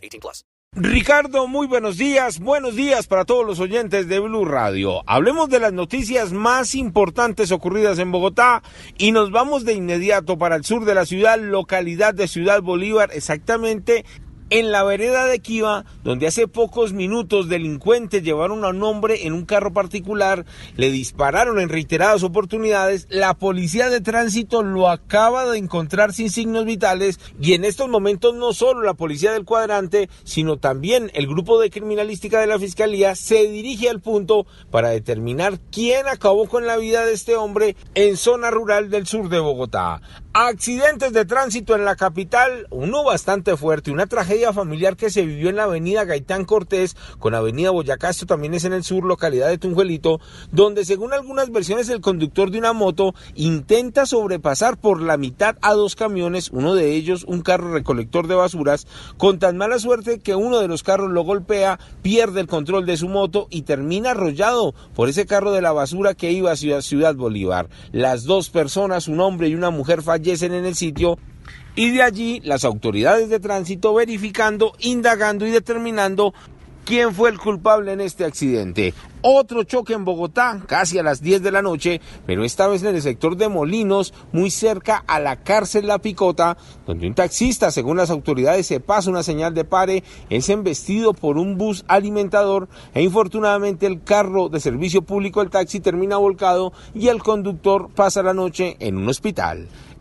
18 plus. Ricardo, muy buenos días. Buenos días para todos los oyentes de Blue Radio. Hablemos de las noticias más importantes ocurridas en Bogotá y nos vamos de inmediato para el sur de la ciudad, localidad de Ciudad Bolívar, exactamente en la vereda de Kiva, donde hace pocos minutos delincuentes llevaron a un hombre en un carro particular, le dispararon en reiteradas oportunidades, la policía de tránsito lo acaba de encontrar sin signos vitales y en estos momentos no solo la policía del cuadrante, sino también el grupo de criminalística de la fiscalía se dirige al punto para determinar quién acabó con la vida de este hombre en zona rural del sur de Bogotá. Accidentes de tránsito en la capital, uno bastante fuerte, una tragedia familiar que se vivió en la avenida Gaitán Cortés con avenida Boyacá, esto también es en el sur, localidad de Tunjuelito, donde según algunas versiones el conductor de una moto intenta sobrepasar por la mitad a dos camiones, uno de ellos un carro recolector de basuras, con tan mala suerte que uno de los carros lo golpea, pierde el control de su moto y termina arrollado por ese carro de la basura que iba hacia Ciudad Bolívar. Las dos personas, un hombre y una mujer fallecen en el sitio y de allí las autoridades de tránsito verificando, indagando y determinando quién fue el culpable en este accidente. Otro choque en Bogotá, casi a las 10 de la noche, pero esta vez en el sector de Molinos, muy cerca a la cárcel La Picota, donde un taxista, según las autoridades, se pasa una señal de pare, es embestido por un bus alimentador e infortunadamente el carro de servicio público, el taxi, termina volcado y el conductor pasa la noche en un hospital.